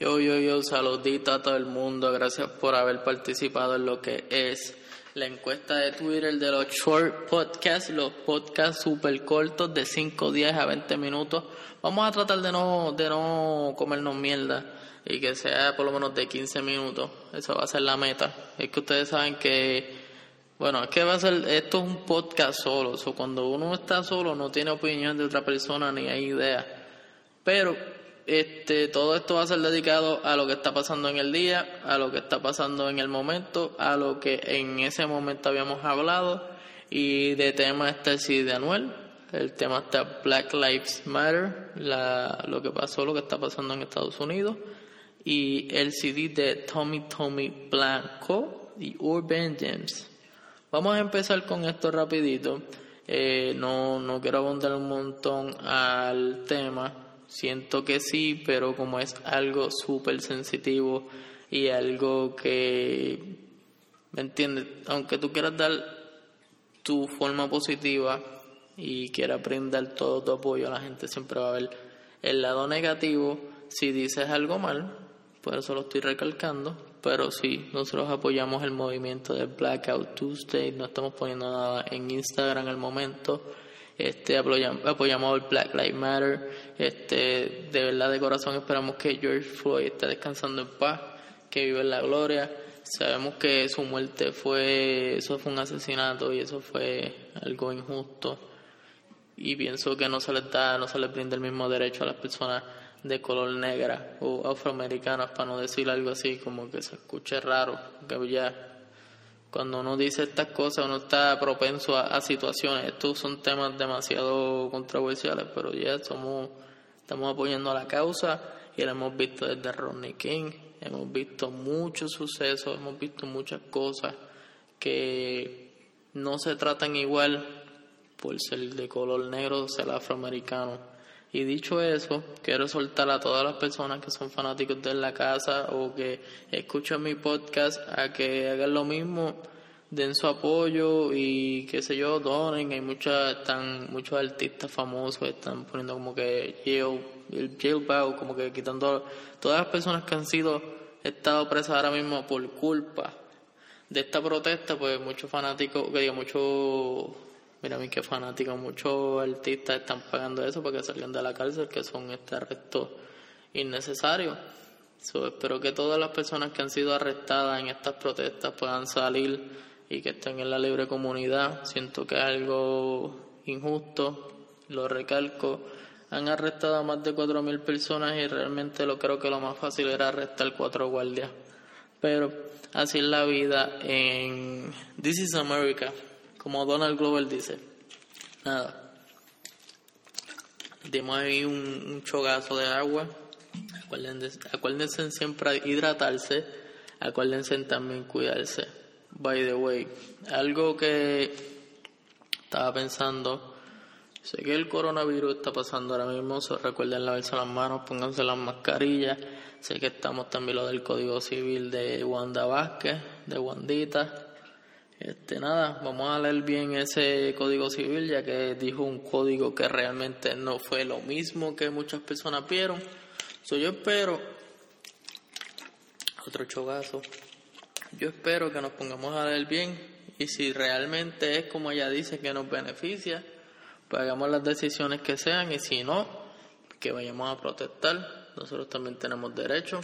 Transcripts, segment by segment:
Yo, yo, yo, saludito a todo el mundo. Gracias por haber participado en lo que es la encuesta de Twitter de los short podcasts, los podcasts super cortos de 5, 10 a 20 minutos. Vamos a tratar de no, de no comernos mierda y que sea por lo menos de 15 minutos. Eso va a ser la meta. Es que ustedes saben que, bueno, es que va a ser, esto es un podcast solo. O cuando uno está solo no tiene opinión de otra persona ni hay idea. Pero este, todo esto va a ser dedicado a lo que está pasando en el día, a lo que está pasando en el momento, a lo que en ese momento habíamos hablado y de tema está el CD de Anuel, el tema está Black Lives Matter, la, lo que pasó, lo que está pasando en Estados Unidos y el CD de Tommy Tommy Blanco y Urban Gems. Vamos a empezar con esto rapidito. Eh, no, no quiero abundar un montón al tema Siento que sí, pero como es algo súper sensitivo y algo que, ¿me entiendes? Aunque tú quieras dar tu forma positiva y quieras brindar todo tu apoyo, a la gente siempre va a ver el lado negativo. Si dices algo mal, por eso lo estoy recalcando, pero sí, nosotros apoyamos el movimiento de Blackout Tuesday, no estamos poniendo nada en Instagram al momento este apoyamos, el Black Lives Matter, este de verdad de corazón esperamos que George Floyd esté descansando en paz, que vive en la gloria. Sabemos que su muerte fue, eso fue un asesinato y eso fue algo injusto. Y pienso que no se les da, no se les brinda el mismo derecho a las personas de color negra o afroamericanas, para no decir algo así como que se escuche raro, que ya cuando uno dice estas cosas, uno está propenso a, situaciones. Estos son temas demasiado controversiales, pero ya somos, estamos apoyando a la causa y lo hemos visto desde Rodney King. Hemos visto muchos sucesos, hemos visto muchas cosas que no se tratan igual por ser de color negro ser afroamericano. Y dicho eso, quiero soltar a todas las personas que son fanáticos de la casa o que escuchan mi podcast a que hagan lo mismo, den su apoyo y qué sé yo, donen. Hay muchas, están, muchos artistas famosos están poniendo como que jail, el jailbound, como que quitando todas las personas que han sido, estado presas ahora mismo por culpa de esta protesta, pues muchos fanáticos, que digo, muchos Mira a mí qué fanático, muchos artistas están pagando eso para que salgan de la cárcel, que son este arresto innecesario. espero que todas las personas que han sido arrestadas en estas protestas puedan salir y que estén en la libre comunidad. Siento que es algo injusto, lo recalco. Han arrestado a más de 4.000 personas y realmente lo creo que lo más fácil era arrestar cuatro guardias. Pero así es la vida en This is America como Donald Glover dice. Nada. Dimos ahí un, chogazo de agua. Acuérdense, acuérdense siempre hidratarse. Acuérdense también cuidarse. By the way, algo que estaba pensando. Sé que el coronavirus está pasando ahora mismo. recuerden lavarse las manos, pónganse las mascarillas. Sé que estamos también lo del Código Civil de Wanda Vázquez, de Wandita. Este, nada, vamos a leer bien ese código civil, ya que dijo un código que realmente no fue lo mismo que muchas personas vieron. So, yo espero, otro chogazo, yo espero que nos pongamos a leer bien y si realmente es como ella dice que nos beneficia, pues hagamos las decisiones que sean y si no, que vayamos a protestar. Nosotros también tenemos derecho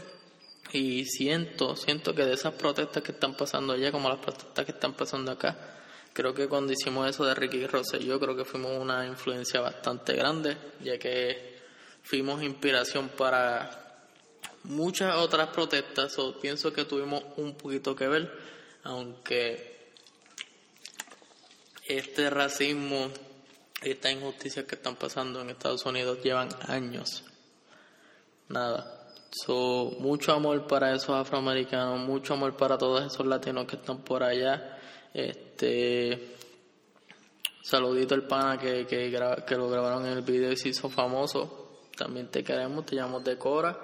y siento, siento que de esas protestas que están pasando allá, como las protestas que están pasando acá, creo que cuando hicimos eso de Ricky Rosselló, creo que fuimos una influencia bastante grande, ya que fuimos inspiración para muchas otras protestas, o pienso que tuvimos un poquito que ver, aunque este racismo estas injusticias que están pasando en Estados Unidos llevan años. Nada, So, mucho amor para esos afroamericanos, mucho amor para todos esos latinos que están por allá. Este, saludito al pana que, que, que lo grabaron en el video y se hizo famoso. También te queremos, te llamamos de Cora.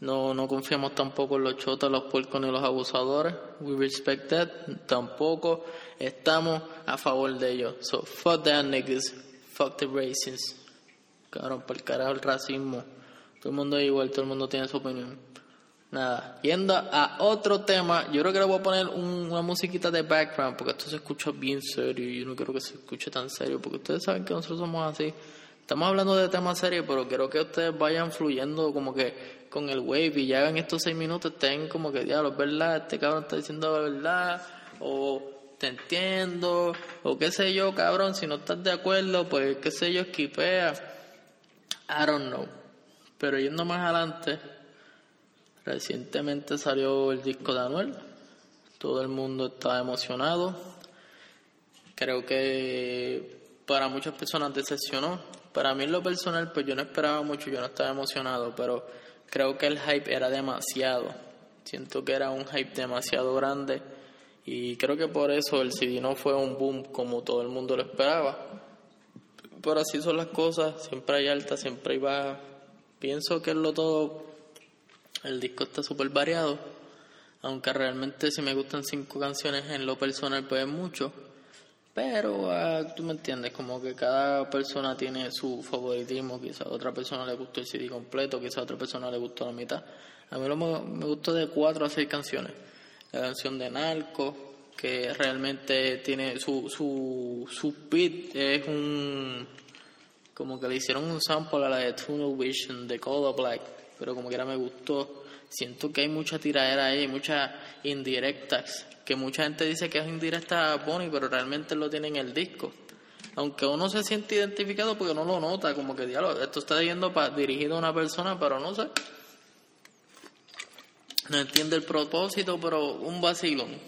No, no confiamos tampoco en los chotas, los puercos ni los abusadores. We respect that. Tampoco estamos a favor de ellos. So, fuck that niggas. Fuck the racists. Cabrón, por el carajo el racismo. Todo el mundo es igual, todo el mundo tiene su opinión. Nada, yendo a otro tema, yo creo que le voy a poner una musiquita de background porque esto se escucha bien serio y yo no quiero que se escuche tan serio porque ustedes saben que nosotros somos así. Estamos hablando de temas serios, pero quiero que ustedes vayan fluyendo como que con el wave y ya en estos seis minutos estén como que, diablo, verdad, este cabrón está diciendo la verdad, o te entiendo, o qué sé yo, cabrón, si no estás de acuerdo, pues qué sé yo, esquipea. I don't know. Pero yendo más adelante, Recientemente salió el disco de Anuel, todo el mundo está emocionado. Creo que para muchas personas decepcionó. Para mí en lo personal, pues yo no esperaba mucho, yo no estaba emocionado, pero creo que el hype era demasiado. Siento que era un hype demasiado grande y creo que por eso el CD no fue un boom como todo el mundo lo esperaba. Pero así son las cosas, siempre hay alta, siempre hay baja. Pienso que es lo todo el disco está súper variado, aunque realmente si me gustan cinco canciones en lo personal pues es mucho. Pero ah, tú me entiendes, como que cada persona tiene su favoritismo, quizá a otra persona le gustó el CD completo, quizá a otra persona le gustó la mitad. A mí lo, me gustó de cuatro a seis canciones. La canción de Narco, que realmente tiene su, su, su beat, es un... como que le hicieron un sample a la de Tunnel Vision de Color Black pero como quiera me gustó. Siento que hay mucha tiradera ahí, muchas indirectas, que mucha gente dice que es indirecta a Bonnie, pero realmente lo tiene en el disco. Aunque uno se siente identificado porque no lo nota, como que diálogo, esto está yendo para, dirigido a una persona, pero no sé. No entiende el propósito, pero un vacilón.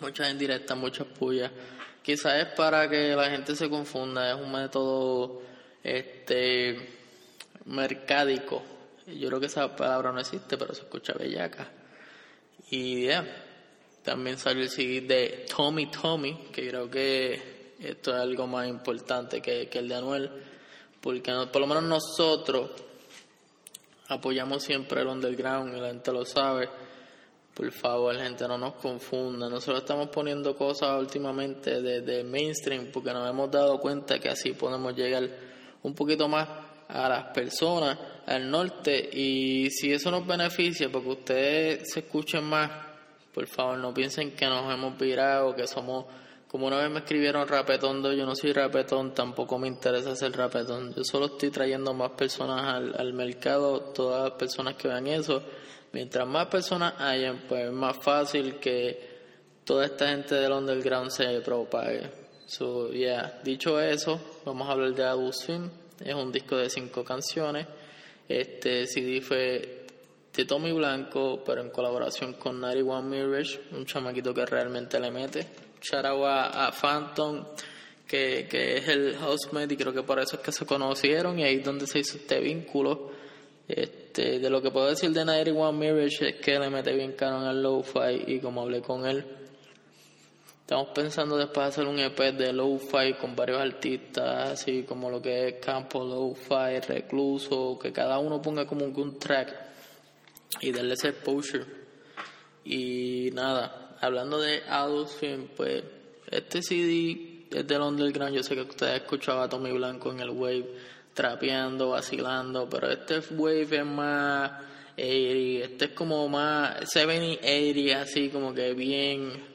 Muchas indirectas, muchas pullas. Quizás es para que la gente se confunda, es un método este mercádico. Yo creo que esa palabra no existe, pero se escucha bellaca. Y ya, también salió el CD de Tommy Tommy, que creo que esto es algo más importante que, el de Anuel, porque por lo menos nosotros apoyamos siempre el underground y la gente lo sabe. Por favor, gente, no nos confunda. Nosotros estamos poniendo cosas últimamente de, de mainstream porque nos hemos dado cuenta que así podemos llegar un poquito más a las personas al norte. Y si eso nos beneficia porque ustedes se escuchen más por favor no piensen que nos hemos virado que somos como una vez me escribieron rapetón yo no soy rapetón tampoco me interesa ser rapetón. Yo solo estoy trayendo más personas al, al mercado todas las personas que vean eso mientras más personas hayan pues es más fácil que toda esta gente del underground se propague so yeah dicho eso vamos a hablar de Adult es un disco de cinco canciones. Este CD fue de Tommy Blanco, pero en colaboración con One Mirage, un chamaquito que realmente le mete. Shout a, Phantom, que, que es el housemate, y creo que por eso es que se conocieron, y ahí es donde se hizo este vínculo. Este, de lo que puedo decir de One Mirage es que le mete bien caro al lo-fi, y como hablé con él, Estamos pensando después hacer un EP de lo-fi con varios artistas, así como lo que es Campo Lo-Fi, Recluso, que cada uno ponga como un track y darle ese exposure. Y nada, hablando de Adult Film, pues este CD es del underground. Yo sé que ustedes escuchaban a Tommy Blanco en el Wave trapeando, vacilando, pero este Wave es más 80, este es como más 70 80, así como que bien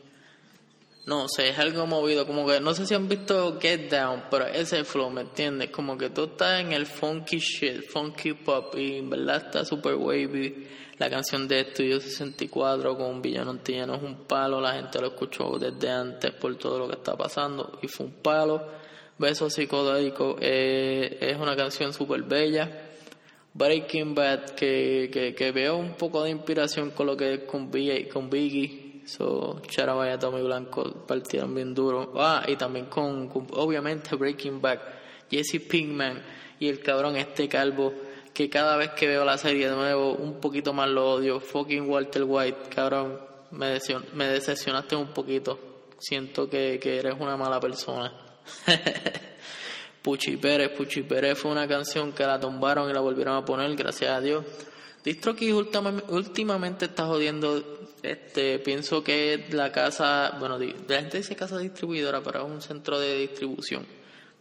no sé, es algo movido, como que no sé si han visto Get Down, pero ese flow, ¿me entiendes? Como que tú estás en el funky shit, funky pop, y en verdad está super wavy. La canción de Estudio 64 con un villano antillano es un palo, la gente lo escuchó desde antes por todo lo que está pasando y fue un palo. Beso psicodélico eh, es una canción super bella. Breaking Bad, que, que, veo un poco de inspiración con lo que es con, Biggie So, Charavaya y Tommy Blanco partieron bien duro. Ah, y también con, obviamente, Breaking Back, Jesse Pinkman y el cabrón este calvo, que cada vez que veo la serie de nuevo, un poquito más lo odio. Fucking Walter White, cabrón, me, me decepcionaste un poquito. Siento que, que eres una mala persona. Puchi Pérez, Puchi Pérez fue una canción que la tumbaron y la volvieron a poner, gracias a Dios. DistroKid últimamente está jodiendo este, pienso que la casa, bueno, la gente dice casa distribuidora, pero es un centro de distribución.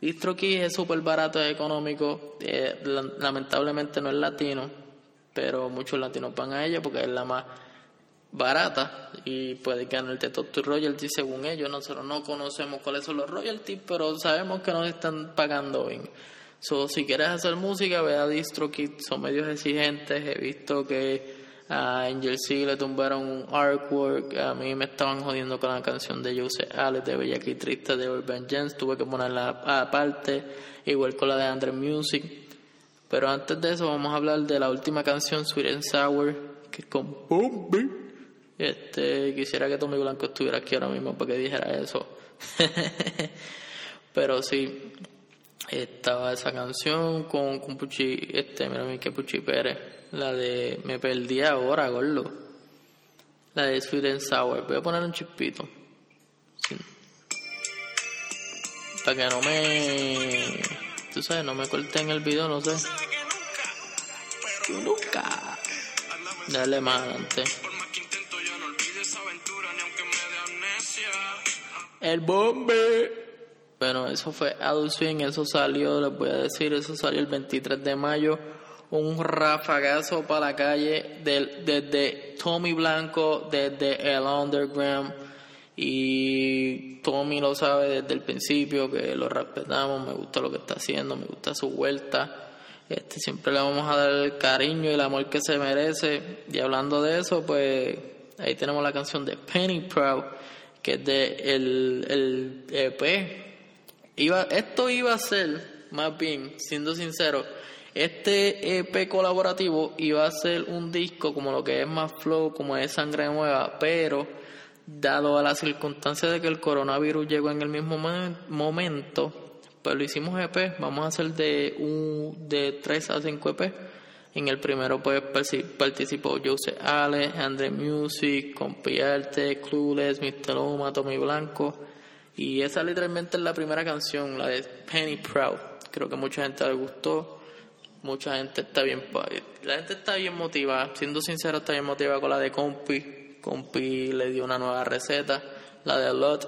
DistroKey es súper barato, es económico, eh, lamentablemente no es latino, pero muchos latinos van a ella porque es la más barata y puede ganarte todo tu royalties según ellos. Nosotros no conocemos cuáles son los royalties, pero sabemos que nos están pagando bien. So, si quieres hacer música, ve a DistroKid, son medios exigentes. He visto que a Angel C le tumbaron un artwork. A mí me estaban jodiendo con la canción de Jose Alex de Bella Triste de Urban Jens. Tuve que ponerla aparte, igual con la de Andre Music. Pero antes de eso, vamos a hablar de la última canción, Sweet and Sour, que es con. Este, quisiera que Tommy Blanco estuviera aquí ahora mismo para que dijera eso. Pero sí, estaba esa canción con, con Puchi, este, mira que Puchi Pérez, la de Me perdí ahora, gordo. La de Sweet and Sour. Voy a poner un chispito. Para que no me. Tú sabes, no me corten el video, no sé. Nunca. Dale más adelante. El bombe. Bueno, eso fue Adult Swing, eso salió, les voy a decir, eso salió el 23 de mayo. Un rafagazo para la calle desde Tommy Blanco, desde el Underground. Y Tommy lo sabe desde el principio, que lo respetamos, me gusta lo que está haciendo, me gusta su vuelta. Este, siempre le vamos a dar el cariño y el amor que se merece. Y hablando de eso, pues ahí tenemos la canción de Penny Proud, que es de el, el EP Iba, esto iba a ser, más bien, siendo sincero, este EP colaborativo iba a ser un disco como lo que es más flow, como es sangre nueva, pero dado a la circunstancia de que el coronavirus llegó en el mismo momento, pues lo hicimos EP, vamos a hacer de un de 3 a 5 EP. En el primero pues participó Jose Ale, Andre Music, Compiarte, Clueless, Mr. Loma, Tommy Blanco. Y esa literalmente es la primera canción, la de Penny Proud. Creo que mucha gente le gustó. Mucha gente está bien. La gente está bien motivada. Siendo sincero, está bien motivada con la de Compi. Compi le dio una nueva receta. La de Lot.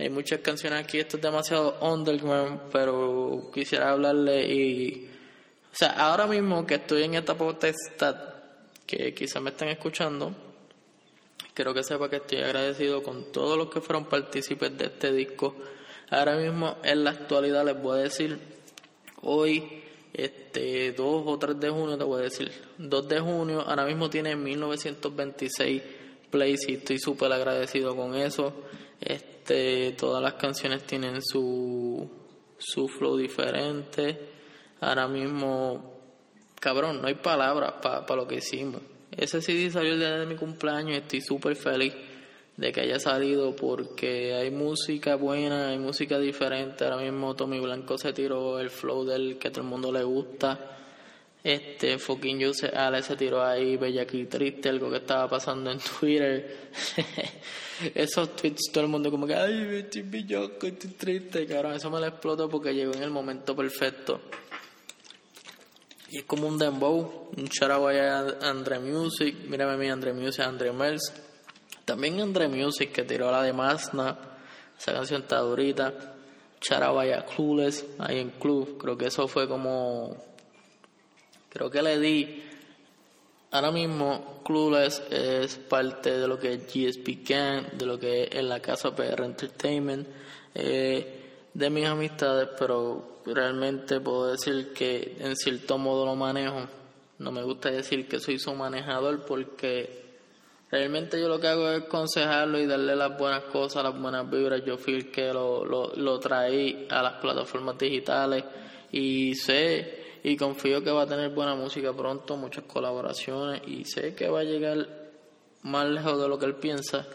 Hay muchas canciones aquí. Esto es demasiado underground. Pero quisiera hablarle y. O sea, ahora mismo que estoy en esta potestad, que quizás me estén escuchando, Quiero que sepa que estoy agradecido con todos los que fueron partícipes de este disco. Ahora mismo, en la actualidad, les voy a decir, hoy, este 2 o 3 de junio, te voy a decir, 2 de junio, ahora mismo tiene 1926 plays y estoy súper agradecido con eso. Este, todas las canciones tienen su, su flow diferente. Ahora mismo, cabrón, no hay palabras para lo que hicimos. Ese CD salió el día de mi cumpleaños estoy súper feliz de que haya salido porque hay música buena, hay música diferente. Ahora mismo Tommy Blanco se tiró el flow del que todo el mundo le gusta. Este fucking Jose Ale se tiró ahí aquí triste, algo que estaba pasando en Twitter. Esos tweets todo el mundo como que ay estoy bellaco, estoy triste, cabrón, eso me lo explotó porque llegó en el momento perfecto. Y es como un dembow, un shout a Andre Music, mírame a mí Andre Music, Andre Mels. También Andre Music que tiró la de Masna, esa canción está durita. Shout Clueless, ahí en Club, creo que eso fue como, creo que le di, ahora mismo Clueless es parte de lo que es GSP Gang, de lo que es en la casa PR Entertainment, eh, de mis amistades, pero realmente puedo decir que en cierto modo lo manejo. No me gusta decir que soy su manejador porque realmente yo lo que hago es aconsejarlo y darle las buenas cosas, las buenas vibras. Yo fui que lo, lo, lo traí a las plataformas digitales y sé y confío que va a tener buena música pronto, muchas colaboraciones y sé que va a llegar más lejos de lo que él piensa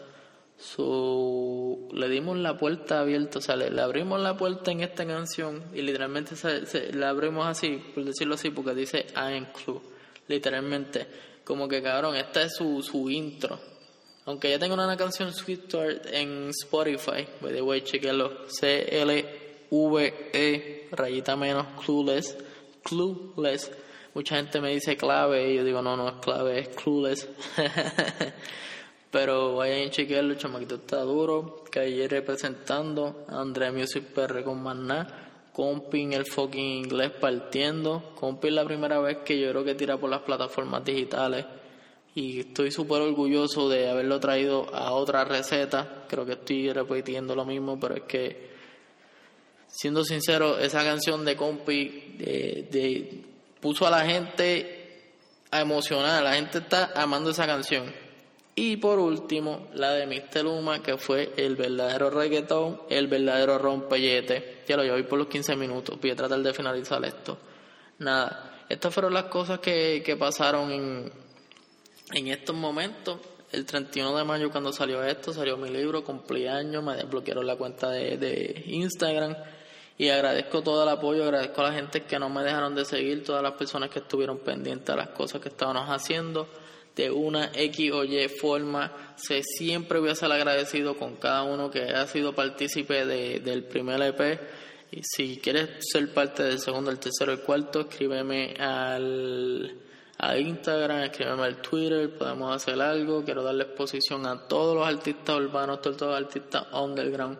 So, le dimos la puerta abierta, o sea, le, abrimos la puerta en esta canción y literalmente se, la abrimos así, por decirlo así, porque dice I include, literalmente, como que cabrón, esta es su, su intro. Aunque ya tengo una canción Sweet Start en Spotify, by the way, chequenlo, C-L-V-E, rayita menos, clueless, clueless. Mucha gente me dice clave y yo digo, no, no es clave, es clueless. Pero vayan a chequearlo, el chamaquito está duro. Calle representando a Andrea Music PR con Maná. Compi en el fucking inglés partiendo. Compi es la primera vez que yo creo que tira por las plataformas digitales. Y estoy súper orgulloso de haberlo traído a otra receta. Creo que estoy repitiendo lo mismo, pero es que, siendo sincero, esa canción de Compi de, puso a la gente a emocionar. La gente está amando esa canción. Y por último, la de Mr. Luma, que fue el verdadero reggaetón, el verdadero rompellete. Ya lo llevo por los 15 minutos, voy a tratar de finalizar esto. Nada, estas fueron las cosas que, que pasaron en, en estos momentos. El 31 de mayo cuando salió esto, salió mi libro, cumplí años, me desbloquearon la cuenta de, de Instagram y agradezco todo el apoyo, agradezco a la gente que no me dejaron de seguir, todas las personas que estuvieron pendientes a las cosas que estábamos haciendo de una X o Y forma. Se siempre voy a ser agradecido con cada uno que ha sido partícipe de, del primer EP. Y si quieres ser parte del segundo, el tercero, el cuarto, escríbeme al, a Instagram, escríbeme al Twitter, podemos hacer algo. Quiero darle exposición a todos los artistas urbanos, todos los artistas underground.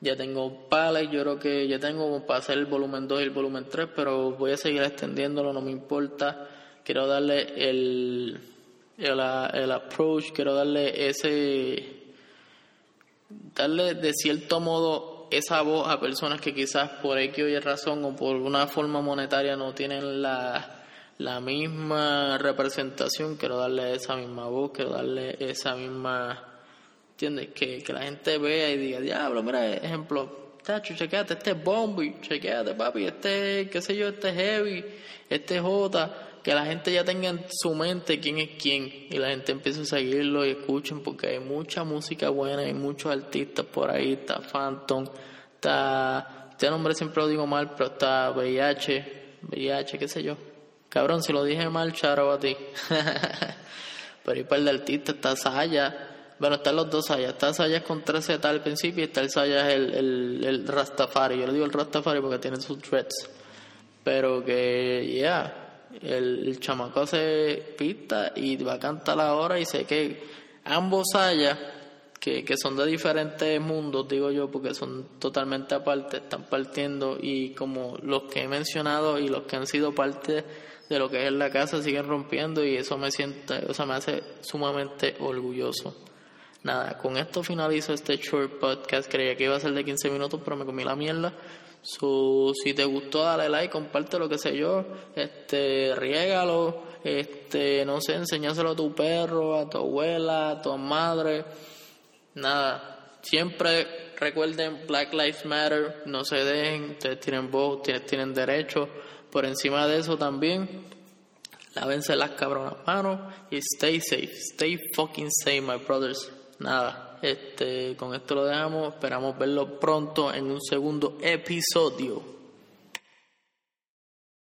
Ya tengo pales, yo creo que ya tengo para hacer el volumen 2 y el volumen 3, pero voy a seguir extendiéndolo, no me importa. Quiero darle el, el, el approach, quiero darle ese, darle de cierto modo esa voz a personas que quizás por X o Y razón o por una forma monetaria no tienen la, la misma representación, quiero darle esa misma voz, quiero darle esa misma, ¿entiendes? Que, que la gente vea y diga, diablo, mira, ejemplo, tacho, chequeate, este es Bombi, chequeate, papi, este, qué sé yo, este es Heavy, este es J, que la gente ya tenga en su mente quién es quién y la gente empiece a seguirlo y escuchen porque hay mucha música buena, hay muchos artistas por ahí, está Phantom, está, este nombre siempre lo digo mal, pero está VIH, VIH, qué sé yo. Cabrón, si lo dije mal, charo a ti. pero hay par de artistas, está Saya, bueno, están los dos Sayas, está Sayas con 13 Z al principio y está el Sayas el, el, el Rastafari, yo le digo el Rastafari porque tiene sus threads, pero que, ya, yeah el, chamaco hace pista y va a cantar ahora y sé que ambos haya que, que son de diferentes mundos, digo yo, porque son totalmente aparte, están partiendo y como los que he mencionado y los que han sido parte de lo que es la casa siguen rompiendo y eso me siente, o sea, me hace sumamente orgulloso. Nada, con esto finalizo este short podcast. Creía que iba a ser de 15 minutos, pero me comí la mierda. So, si te gustó, dale like, comparte lo que sé yo, este, riégalo, este, no sé, enseñáselo a tu perro, a tu abuela, a tu madre. Nada, siempre recuerden Black Lives Matter, no se dejen, ustedes tienen voz, ustedes tienen derecho. Por encima de eso también, lávense las cabronas manos y stay safe, stay fucking safe, my brothers. Nada. Este, con esto lo dejamos. Esperamos verlo pronto en un segundo episodio.